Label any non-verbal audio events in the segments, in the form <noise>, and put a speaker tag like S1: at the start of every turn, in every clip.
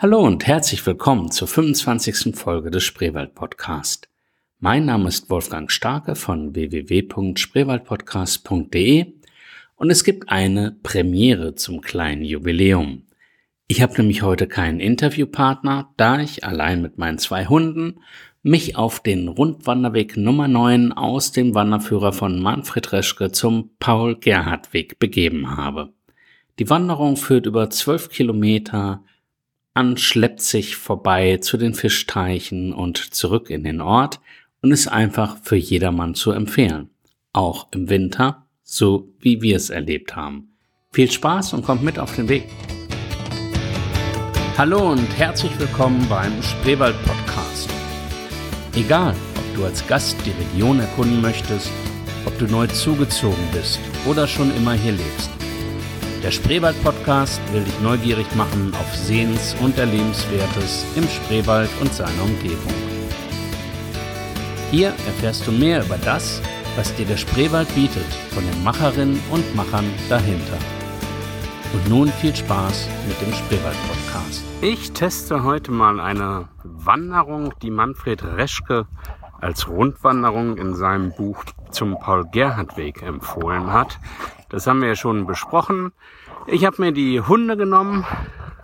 S1: Hallo und herzlich willkommen zur 25. Folge des Spreewald Podcast. Mein Name ist Wolfgang Starke von www.spreewaldpodcast.de und es gibt eine Premiere zum kleinen Jubiläum. Ich habe nämlich heute keinen Interviewpartner, da ich allein mit meinen zwei Hunden mich auf den Rundwanderweg Nummer 9 aus dem Wanderführer von Manfred Reschke zum Paul-Gerhardt-Weg begeben habe. Die Wanderung führt über zwölf Kilometer an schleppt sich vorbei zu den Fischteichen und zurück in den Ort und ist einfach für jedermann zu empfehlen. Auch im Winter, so wie wir es erlebt haben. Viel Spaß und kommt mit auf den Weg. Hallo und herzlich willkommen beim Spreewald Podcast. Egal, ob du als Gast die Region erkunden möchtest, ob du neu zugezogen bist oder schon immer hier lebst. Der Spreewald-Podcast will dich neugierig machen auf Sehens- und Erlebenswertes im Spreewald und seiner Umgebung. Hier erfährst du mehr über das, was dir der Spreewald bietet, von den Macherinnen und Machern dahinter. Und nun viel Spaß mit dem Spreewald-Podcast. Ich teste heute mal eine Wanderung, die Manfred Reschke als Rundwanderung in seinem Buch zum Paul-Gerhardt-Weg empfohlen hat. Das haben wir ja schon besprochen. Ich habe mir die Hunde genommen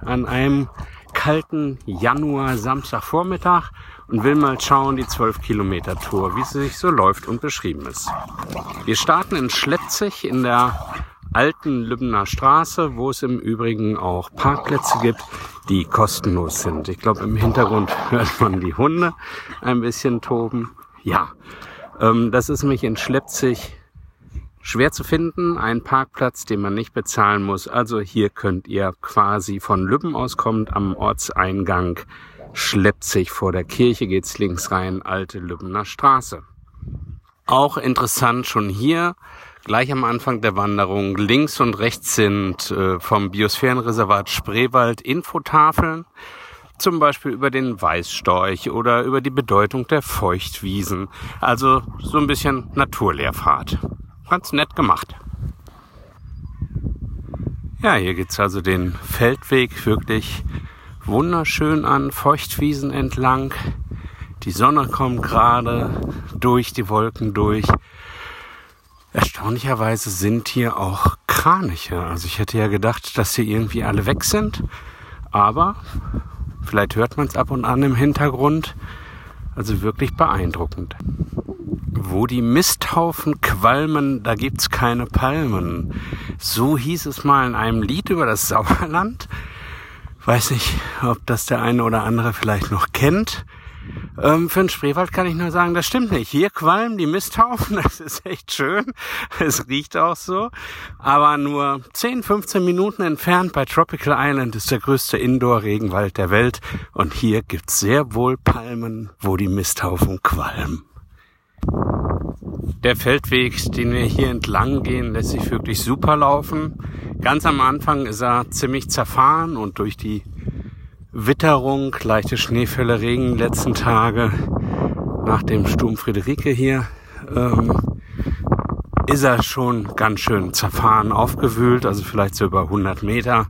S1: an einem kalten Januar Samstagvormittag und will mal schauen, die 12 Kilometer Tour, wie sie sich so läuft und beschrieben ist. Wir starten in Schleppzig in der alten Lübner Straße, wo es im Übrigen auch Parkplätze gibt, die kostenlos sind. Ich glaube, im Hintergrund <laughs> hört man die Hunde ein bisschen toben. Ja, ähm, das ist mich in Schleppzig schwer zu finden, ein Parkplatz, den man nicht bezahlen muss. Also hier könnt ihr quasi von Lübben aus kommt am Ortseingang schleppt sich vor der Kirche, geht's links rein, alte Lübbener Straße. Auch interessant schon hier, gleich am Anfang der Wanderung, links und rechts sind äh, vom Biosphärenreservat Spreewald Infotafeln, zum Beispiel über den Weißstorch oder über die Bedeutung der Feuchtwiesen. Also so ein bisschen Naturlehrfahrt ganz nett gemacht. Ja, hier geht's also den Feldweg wirklich wunderschön an, Feuchtwiesen entlang. Die Sonne kommt gerade durch die Wolken durch. Erstaunlicherweise sind hier auch Kraniche. Also ich hätte ja gedacht, dass sie irgendwie alle weg sind. Aber vielleicht hört man es ab und an im Hintergrund. Also wirklich beeindruckend. Wo die Misthaufen qualmen, da gibt's keine Palmen. So hieß es mal in einem Lied über das Sauerland. Weiß nicht, ob das der eine oder andere vielleicht noch kennt. Ähm, für den Spreewald kann ich nur sagen, das stimmt nicht. Hier qualmen die Misthaufen, <laughs> das ist echt schön. Es riecht auch so. Aber nur 10, 15 Minuten entfernt bei Tropical Island ist der größte Indoor-Regenwald der Welt. Und hier gibt's sehr wohl Palmen, wo die Misthaufen qualmen. Der Feldweg, den wir hier entlang gehen, lässt sich wirklich super laufen. Ganz am Anfang ist er ziemlich zerfahren und durch die Witterung, leichte Schneefälle, Regen letzten Tage nach dem Sturm Friederike hier, ähm, ist er schon ganz schön zerfahren, aufgewühlt, also vielleicht so über 100 Meter.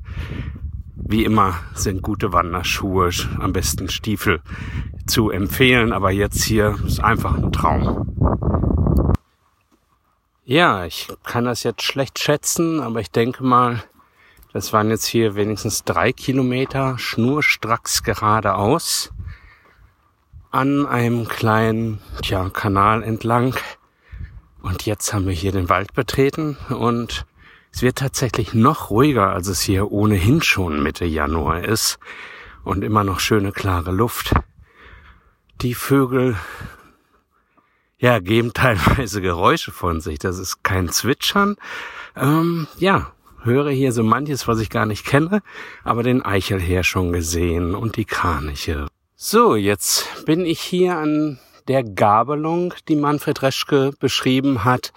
S1: Wie immer sind gute Wanderschuhe, am besten Stiefel zu empfehlen, aber jetzt hier ist einfach ein Traum. Ja, ich kann das jetzt schlecht schätzen, aber ich denke mal, das waren jetzt hier wenigstens drei Kilometer schnurstracks geradeaus an einem kleinen tja, Kanal entlang. Und jetzt haben wir hier den Wald betreten und es wird tatsächlich noch ruhiger, als es hier ohnehin schon Mitte Januar ist und immer noch schöne klare Luft. Die Vögel ja, geben teilweise Geräusche von sich. Das ist kein Zwitschern. Ähm, ja, höre hier so manches, was ich gar nicht kenne, aber den Eichelheer schon gesehen und die Kraniche. So, jetzt bin ich hier an der Gabelung, die Manfred Reschke beschrieben hat,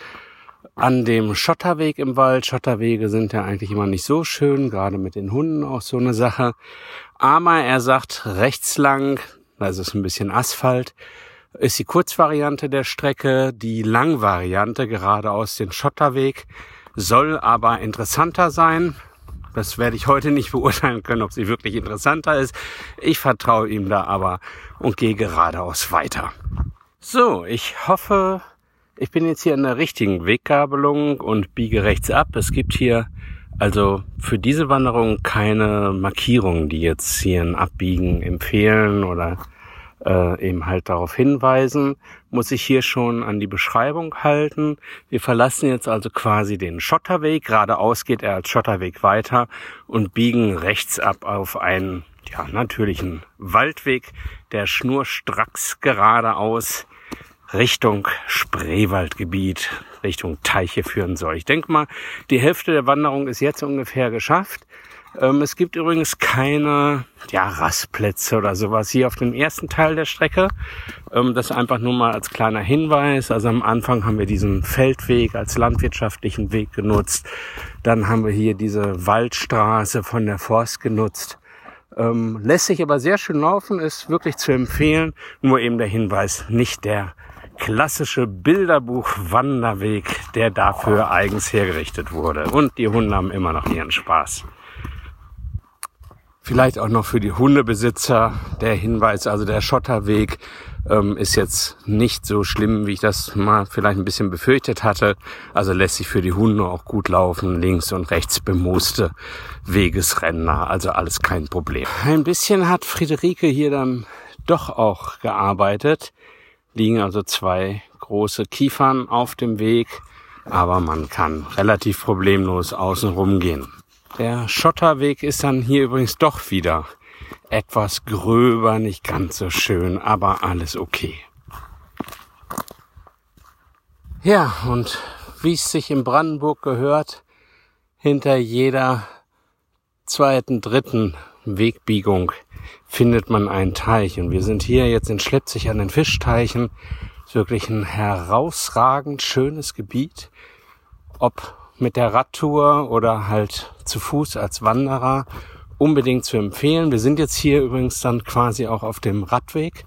S1: an dem Schotterweg im Wald. Schotterwege sind ja eigentlich immer nicht so schön, gerade mit den Hunden auch so eine Sache. Aber er sagt rechts lang, da ist ein bisschen Asphalt, ist die Kurzvariante der Strecke. Die Langvariante gerade aus dem Schotterweg soll aber interessanter sein. Das werde ich heute nicht beurteilen können, ob sie wirklich interessanter ist. Ich vertraue ihm da aber und gehe geradeaus weiter. So, ich hoffe, ich bin jetzt hier in der richtigen Weggabelung und biege rechts ab. Es gibt hier also für diese Wanderung keine Markierungen, die jetzt hier ein Abbiegen empfehlen oder äh, eben halt darauf hinweisen, muss ich hier schon an die Beschreibung halten. Wir verlassen jetzt also quasi den Schotterweg, geradeaus geht er als Schotterweg weiter und biegen rechts ab auf einen ja, natürlichen Waldweg, der schnurstracks geradeaus Richtung Spreewaldgebiet, Richtung Teiche führen soll. Ich denke mal, die Hälfte der Wanderung ist jetzt ungefähr geschafft. Ähm, es gibt übrigens keine ja, Rastplätze oder sowas hier auf dem ersten Teil der Strecke. Ähm, das einfach nur mal als kleiner Hinweis. Also am Anfang haben wir diesen Feldweg als landwirtschaftlichen Weg genutzt. Dann haben wir hier diese Waldstraße von der Forst genutzt. Ähm, lässt sich aber sehr schön laufen, ist wirklich zu empfehlen. Nur eben der Hinweis, nicht der klassische Bilderbuch-Wanderweg, der dafür eigens hergerichtet wurde. Und die Hunde haben immer noch ihren Spaß. Vielleicht auch noch für die Hundebesitzer der Hinweis, also der Schotterweg ähm, ist jetzt nicht so schlimm, wie ich das mal vielleicht ein bisschen befürchtet hatte. Also lässt sich für die Hunde auch gut laufen, links und rechts bemooste Wegesränder, also alles kein Problem. Ein bisschen hat Friederike hier dann doch auch gearbeitet. Liegen also zwei große Kiefern auf dem Weg, aber man kann relativ problemlos außen rumgehen. Der Schotterweg ist dann hier übrigens doch wieder etwas gröber, nicht ganz so schön, aber alles okay. Ja, und wie es sich in Brandenburg gehört, hinter jeder zweiten, dritten Wegbiegung findet man einen Teich. Und wir sind hier jetzt in Schleppzig an den Fischteichen. Ist wirklich ein herausragend schönes Gebiet. Ob mit der Radtour oder halt zu Fuß als Wanderer unbedingt zu empfehlen. Wir sind jetzt hier übrigens dann quasi auch auf dem Radweg,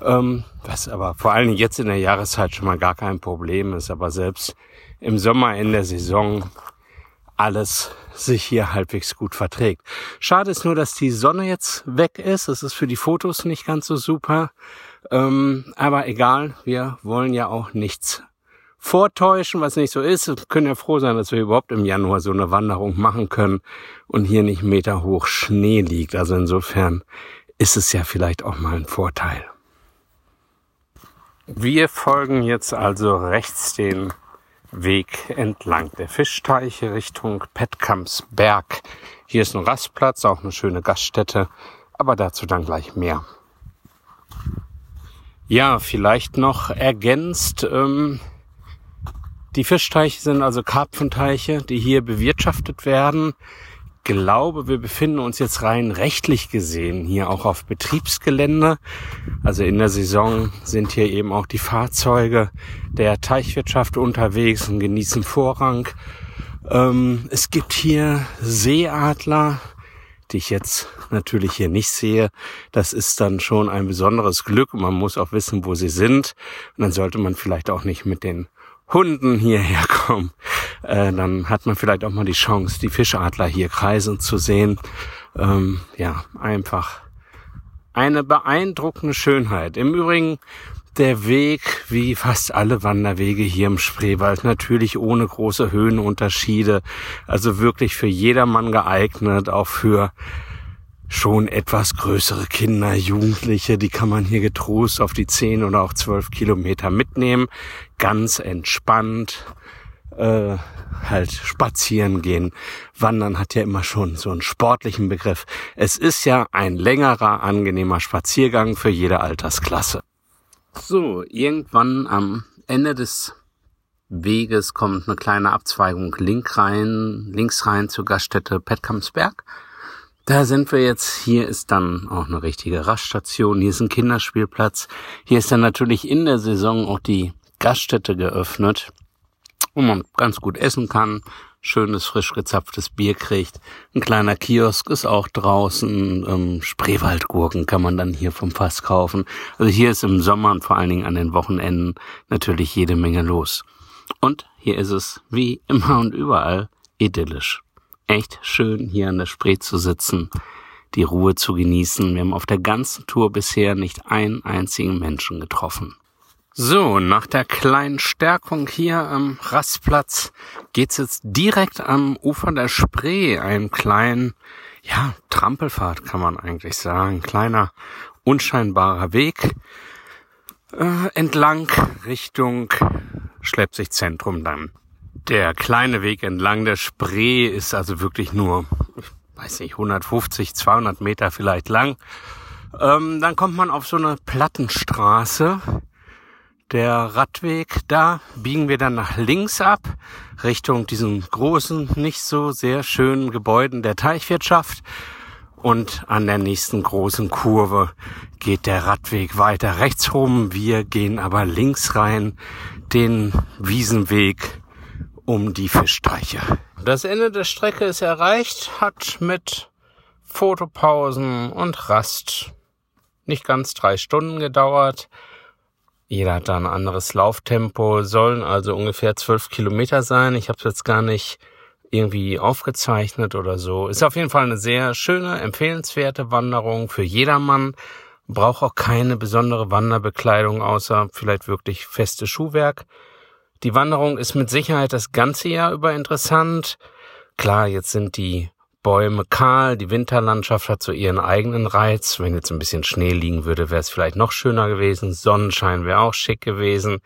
S1: ähm, was aber vor allen Dingen jetzt in der Jahreszeit schon mal gar kein Problem ist, aber selbst im Sommer in der Saison alles sich hier halbwegs gut verträgt. Schade ist nur, dass die Sonne jetzt weg ist. Das ist für die Fotos nicht ganz so super. Ähm, aber egal, wir wollen ja auch nichts vortäuschen, was nicht so ist. Wir können ja froh sein, dass wir überhaupt im Januar so eine Wanderung machen können und hier nicht Meter hoch Schnee liegt. Also insofern ist es ja vielleicht auch mal ein Vorteil. Wir folgen jetzt also rechts den Weg entlang der Fischteiche Richtung Petkampsberg. Hier ist ein Rastplatz, auch eine schöne Gaststätte, aber dazu dann gleich mehr. Ja, vielleicht noch ergänzt, ähm, die Fischteiche sind also Karpfenteiche, die hier bewirtschaftet werden. Glaube, wir befinden uns jetzt rein rechtlich gesehen hier auch auf Betriebsgelände. Also in der Saison sind hier eben auch die Fahrzeuge der Teichwirtschaft unterwegs und genießen Vorrang. Ähm, es gibt hier Seeadler, die ich jetzt natürlich hier nicht sehe. Das ist dann schon ein besonderes Glück. Man muss auch wissen, wo sie sind. Und dann sollte man vielleicht auch nicht mit den Hunden hierher kommen, äh, dann hat man vielleicht auch mal die Chance, die Fischadler hier kreisen zu sehen. Ähm, ja, einfach eine beeindruckende Schönheit. Im Übrigen der Weg, wie fast alle Wanderwege hier im Spreewald, natürlich ohne große Höhenunterschiede. Also wirklich für jedermann geeignet, auch für schon etwas größere Kinder, Jugendliche, die kann man hier getrost auf die zehn oder auch zwölf Kilometer mitnehmen, ganz entspannt äh, halt spazieren gehen. Wandern hat ja immer schon so einen sportlichen Begriff. Es ist ja ein längerer, angenehmer Spaziergang für jede Altersklasse. So, irgendwann am Ende des Weges kommt eine kleine Abzweigung link rein, links rein zur Gaststätte Petkamsberg. Da sind wir jetzt. Hier ist dann auch eine richtige Raststation. Hier ist ein Kinderspielplatz. Hier ist dann natürlich in der Saison auch die Gaststätte geöffnet, wo man ganz gut essen kann, schönes frisch gezapftes Bier kriegt. Ein kleiner Kiosk ist auch draußen. Ähm, Spreewaldgurken kann man dann hier vom Fass kaufen. Also hier ist im Sommer und vor allen Dingen an den Wochenenden natürlich jede Menge los. Und hier ist es wie immer und überall idyllisch. echt schön, hier an der Spree zu sitzen, die Ruhe zu genießen. Wir haben auf der ganzen Tour bisher nicht einen einzigen Menschen getroffen. So, nach der kleinen Stärkung hier am Rastplatz geht's jetzt direkt am Ufer der Spree, einem kleinen, ja, Trampelfahrt kann man eigentlich sagen, kleiner, unscheinbarer Weg äh, entlang Richtung Schleppsichzentrum dann. Der kleine Weg entlang der Spree ist also wirklich nur, ich weiß nicht, 150, 200 Meter vielleicht lang. Ähm, dann kommt man auf so eine Plattenstraße. Der Radweg, da biegen wir dann nach links ab, Richtung diesen großen, nicht so sehr schönen Gebäuden der Teichwirtschaft. Und an der nächsten großen Kurve geht der Radweg weiter rechts rum. Wir gehen aber links rein, den Wiesenweg um die Fischteiche. Das Ende der Strecke ist erreicht, hat mit Fotopausen und Rast nicht ganz drei Stunden gedauert. Jeder hat da ein anderes Lauftempo, sollen also ungefähr zwölf Kilometer sein. Ich habe es jetzt gar nicht irgendwie aufgezeichnet oder so. Ist auf jeden Fall eine sehr schöne, empfehlenswerte Wanderung für jedermann. Braucht auch keine besondere Wanderbekleidung, außer vielleicht wirklich feste Schuhwerk. Die Wanderung ist mit Sicherheit das ganze Jahr über interessant. Klar, jetzt sind die Bäume kahl, die Winterlandschaft hat so ihren eigenen Reiz. Wenn jetzt ein bisschen Schnee liegen würde, wäre es vielleicht noch schöner gewesen. Sonnenschein wäre auch schick gewesen.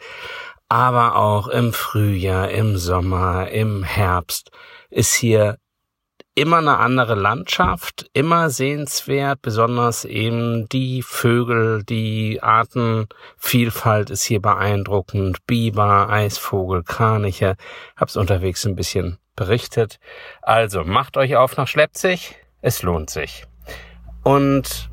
S1: Aber auch im Frühjahr, im Sommer, im Herbst ist hier immer eine andere Landschaft, immer sehenswert, besonders eben die Vögel, die Artenvielfalt ist hier beeindruckend, Biber, Eisvogel, Kraniche, hab's unterwegs ein bisschen berichtet. Also macht euch auf nach Schleppzig, es lohnt sich. Und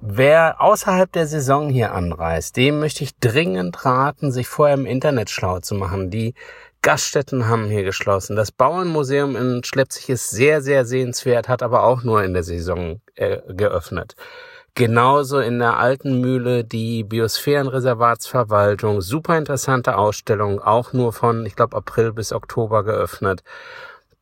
S1: Wer außerhalb der Saison hier anreist, dem möchte ich dringend raten, sich vorher im Internet schlau zu machen. Die Gaststätten haben hier geschlossen. Das Bauernmuseum in Schleppzig ist sehr, sehr sehenswert, hat aber auch nur in der Saison äh, geöffnet. Genauso in der alten Mühle die Biosphärenreservatsverwaltung. Super interessante Ausstellung, auch nur von, ich glaube, April bis Oktober geöffnet.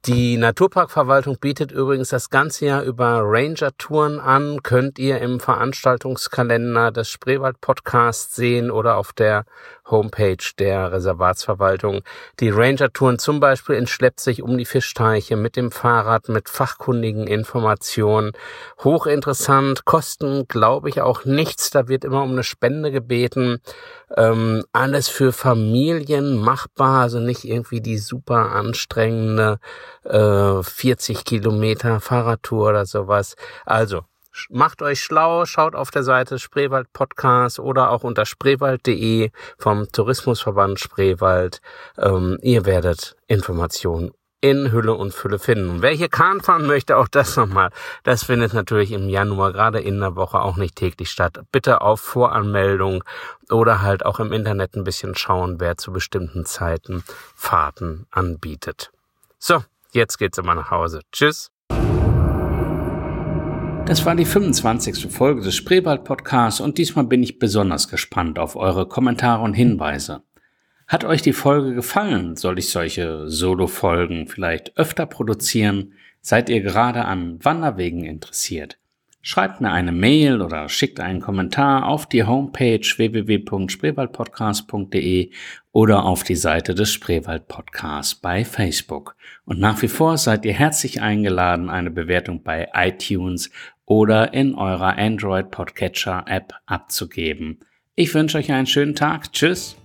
S1: Die Naturparkverwaltung bietet übrigens das ganze Jahr über Ranger-Touren an. Könnt ihr im Veranstaltungskalender des Spreewald Podcasts sehen oder auf der Homepage der Reservatsverwaltung. Die Ranger-Touren zum Beispiel entschleppt sich um die Fischteiche mit dem Fahrrad, mit fachkundigen Informationen. Hochinteressant, kosten, glaube ich, auch nichts. Da wird immer um eine Spende gebeten. Ähm, alles für Familien machbar, also nicht irgendwie die super anstrengende äh, 40 Kilometer Fahrradtour oder sowas. Also Macht euch schlau, schaut auf der Seite Spreewald Podcast oder auch unter spreewald.de vom Tourismusverband Spreewald. Ähm, ihr werdet Informationen in Hülle und Fülle finden. Und wer hier Kahn fahren möchte, auch das nochmal, das findet natürlich im Januar gerade in der Woche auch nicht täglich statt. Bitte auf Voranmeldung oder halt auch im Internet ein bisschen schauen, wer zu bestimmten Zeiten Fahrten anbietet. So, jetzt geht's immer nach Hause. Tschüss. Das war die 25. Folge des Spreewald Podcasts und diesmal bin ich besonders gespannt auf eure Kommentare und Hinweise. Hat euch die Folge gefallen? Soll ich solche Solo-Folgen vielleicht öfter produzieren? Seid ihr gerade an Wanderwegen interessiert? Schreibt mir eine Mail oder schickt einen Kommentar auf die Homepage www.spreewaldpodcast.de oder auf die Seite des Spreewald Podcasts bei Facebook. Und nach wie vor seid ihr herzlich eingeladen, eine Bewertung bei iTunes oder in eurer Android Podcatcher App abzugeben. Ich wünsche euch einen schönen Tag. Tschüss.